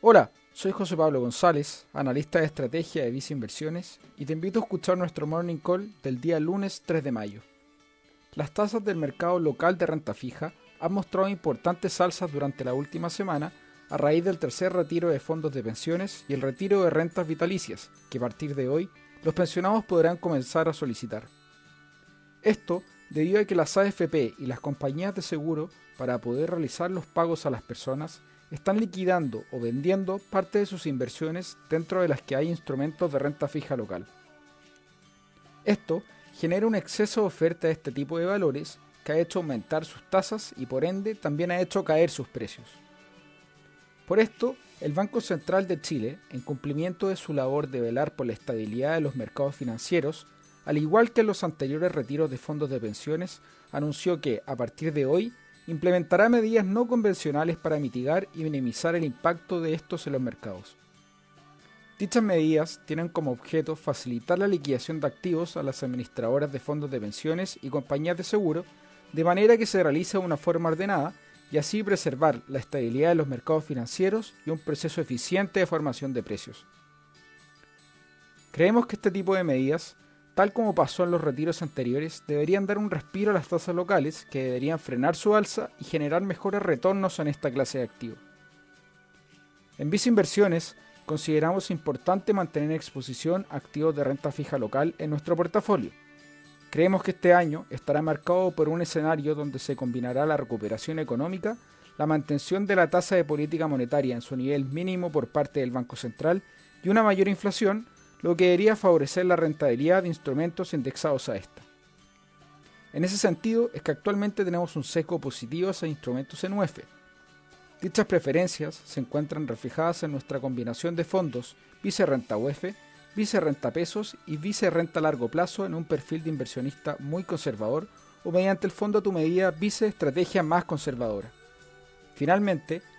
Hola, soy José Pablo González, analista de estrategia de Visa Inversiones, y te invito a escuchar nuestro Morning Call del día lunes 3 de mayo. Las tasas del mercado local de renta fija han mostrado importantes alzas durante la última semana a raíz del tercer retiro de fondos de pensiones y el retiro de rentas vitalicias, que a partir de hoy los pensionados podrán comenzar a solicitar. Esto debido a que las AFP y las compañías de seguro, para poder realizar los pagos a las personas, están liquidando o vendiendo parte de sus inversiones dentro de las que hay instrumentos de renta fija local. Esto genera un exceso de oferta de este tipo de valores que ha hecho aumentar sus tasas y por ende también ha hecho caer sus precios. Por esto, el Banco Central de Chile, en cumplimiento de su labor de velar por la estabilidad de los mercados financieros, al igual que en los anteriores retiros de fondos de pensiones, anunció que, a partir de hoy, implementará medidas no convencionales para mitigar y minimizar el impacto de estos en los mercados. Dichas medidas tienen como objeto facilitar la liquidación de activos a las administradoras de fondos de pensiones y compañías de seguro, de manera que se realice de una forma ordenada y así preservar la estabilidad de los mercados financieros y un proceso eficiente de formación de precios. Creemos que este tipo de medidas, tal como pasó en los retiros anteriores, deberían dar un respiro a las tasas locales que deberían frenar su alza y generar mejores retornos en esta clase de activo. En Visa Inversiones, consideramos importante mantener exposición a activos de renta fija local en nuestro portafolio Creemos que este año estará marcado por un escenario donde se combinará la recuperación económica, la mantención de la tasa de política monetaria en su nivel mínimo por parte del Banco Central y una mayor inflación, lo que debería favorecer la rentabilidad de instrumentos indexados a esta. En ese sentido es que actualmente tenemos un seco positivo a instrumentos en UEF. Dichas preferencias se encuentran reflejadas en nuestra combinación de fondos vice renta UEF vice renta pesos y vice renta largo plazo en un perfil de inversionista muy conservador o mediante el fondo a tu medida vice estrategia más conservadora. Finalmente,